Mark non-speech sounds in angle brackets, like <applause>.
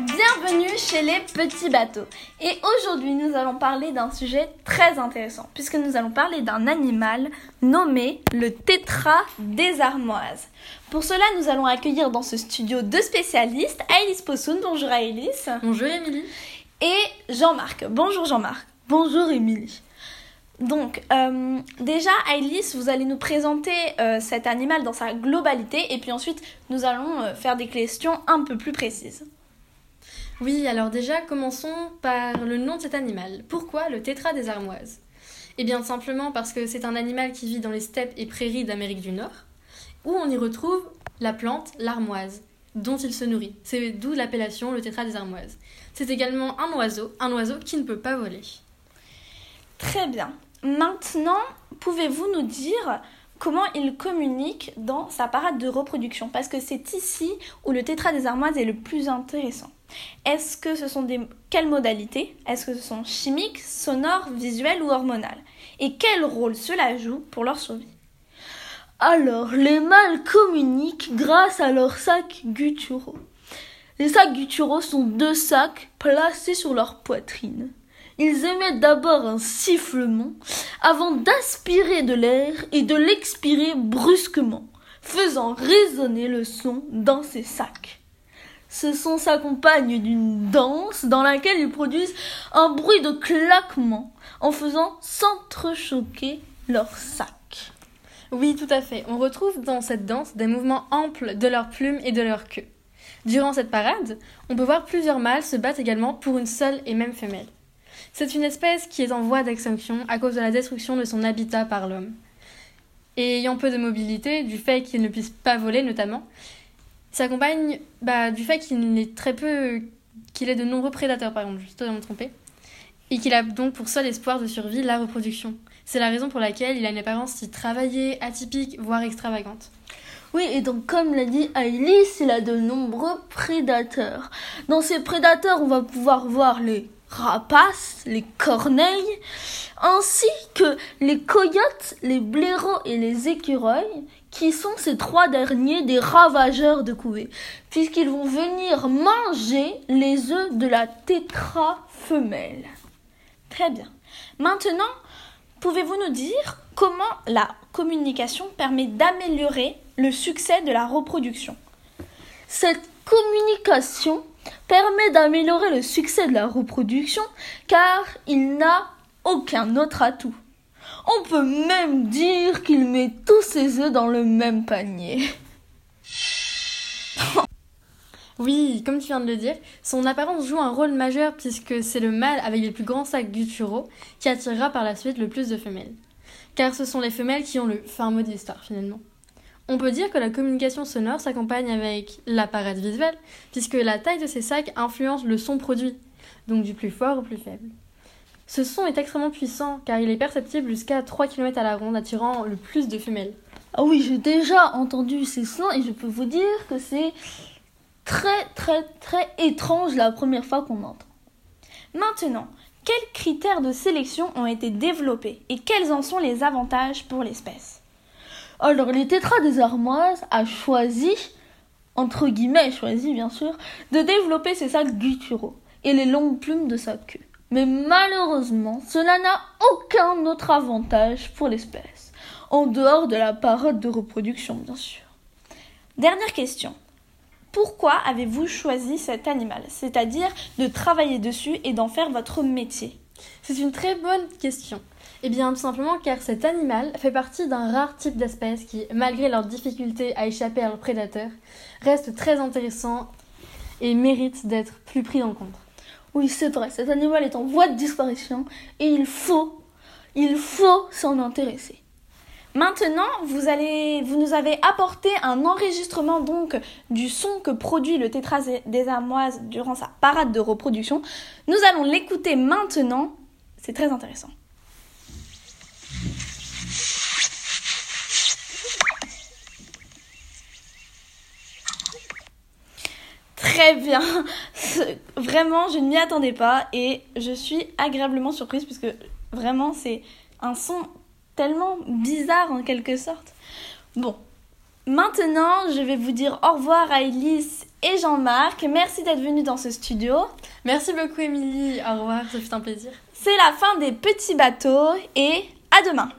Bienvenue chez les petits bateaux. Et aujourd'hui, nous allons parler d'un sujet très intéressant, puisque nous allons parler d'un animal nommé le tétra des armoises. Pour cela, nous allons accueillir dans ce studio deux spécialistes, Alice Possoun, bonjour Alice. Bonjour Émilie. Et Jean-Marc. Bonjour Jean-Marc. Bonjour Émilie. Donc, euh, déjà, Alice, vous allez nous présenter euh, cet animal dans sa globalité et puis ensuite, nous allons euh, faire des questions un peu plus précises. Oui, alors déjà, commençons par le nom de cet animal. Pourquoi le tétra des armoises? Eh bien, simplement parce que c'est un animal qui vit dans les steppes et prairies d'Amérique du Nord, où on y retrouve la plante, l'armoise, dont il se nourrit. C'est d'où l'appellation le tétra des armoises. C'est également un oiseau, un oiseau qui ne peut pas voler. Très bien. Maintenant, pouvez-vous nous dire comment il communique dans sa parade de reproduction Parce que c'est ici où le tétra des armoises est le plus intéressant. Est-ce que ce sont des quelles modalités? Est-ce que ce sont chimiques, sonores, visuelles ou hormonales? Et quel rôle cela joue pour leur survie? Alors, les mâles communiquent grâce à leurs sacs gutturaux. Les sacs gutturaux sont deux sacs placés sur leur poitrine. Ils émettent d'abord un sifflement avant d'aspirer de l'air et de l'expirer brusquement, faisant résonner le son dans ces sacs. Ce son s'accompagne d'une danse dans laquelle ils produisent un bruit de claquement en faisant s'entrechoquer leurs sacs. Oui, tout à fait. On retrouve dans cette danse des mouvements amples de leurs plumes et de leur queue. Durant cette parade, on peut voir plusieurs mâles se battre également pour une seule et même femelle. C'est une espèce qui est en voie d'extinction à cause de la destruction de son habitat par l'homme. Et ayant peu de mobilité, du fait qu'il ne puisse pas voler notamment, s'accompagne bah, du fait qu'il est très peu, qu'il ait de nombreux prédateurs par exemple, juste de me tromper, et qu'il a donc pour seul espoir de survie la reproduction. C'est la raison pour laquelle il a une apparence si travaillée, atypique, voire extravagante. Oui, et donc comme l'a dit Alice, il a de nombreux prédateurs. Dans ces prédateurs, on va pouvoir voir les rapaces, les corneilles, ainsi que les coyotes, les blaireaux et les écureuils, qui sont ces trois derniers des ravageurs de couvées, puisqu'ils vont venir manger les œufs de la tétra femelle. Très bien. Maintenant, pouvez-vous nous dire comment la communication permet d'améliorer le succès de la reproduction? Cette communication permet d'améliorer le succès de la reproduction car il n'a aucun autre atout. On peut même dire qu'il met tous ses œufs dans le même panier. <laughs> Oui, comme tu viens de le dire, son apparence joue un rôle majeur puisque c'est le mâle avec les plus grands sacs gutturaux qui attirera par la suite le plus de femelles. Car ce sont les femelles qui ont le fin mot d'histoire finalement. On peut dire que la communication sonore s'accompagne avec la parade visuelle, puisque la taille de ces sacs influence le son produit, donc du plus fort au plus faible. Ce son est extrêmement puissant car il est perceptible jusqu'à 3 km à la ronde, attirant le plus de femelles. Ah oui, j'ai déjà entendu ces sons et je peux vous dire que c'est très très très étrange la première fois qu'on entend. Maintenant, quels critères de sélection ont été développés et quels en sont les avantages pour l'espèce? Alors, les tétras des armoises a choisi, entre guillemets choisi bien sûr, de développer ses sacs gutturaux et les longues plumes de sa queue. Mais malheureusement, cela n'a aucun autre avantage pour l'espèce, en dehors de la parade de reproduction bien sûr. Dernière question. Pourquoi avez-vous choisi cet animal, c'est-à-dire de travailler dessus et d'en faire votre métier? C'est une très bonne question. Eh bien, tout simplement car cet animal fait partie d'un rare type d'espèce qui, malgré leurs difficultés à échapper à leurs prédateurs, reste très intéressant et mérite d'être plus pris en compte. Oui, c'est vrai, cet animal est en voie de disparition et il faut, il faut s'en intéresser. Maintenant, vous, nous avez apporté un enregistrement donc du son que produit le tétras des armoises durant sa parade de reproduction. Nous allons l'écouter maintenant. C'est très intéressant. Très bien. <laughs> Vraiment, je ne m'y attendais pas et je suis agréablement surprise puisque vraiment c'est un son tellement bizarre en quelque sorte. Bon, maintenant je vais vous dire au revoir à Elise et Jean-Marc. Merci d'être venus dans ce studio. Merci beaucoup Émilie, au revoir, ça fut un plaisir. C'est la fin des petits bateaux et à demain.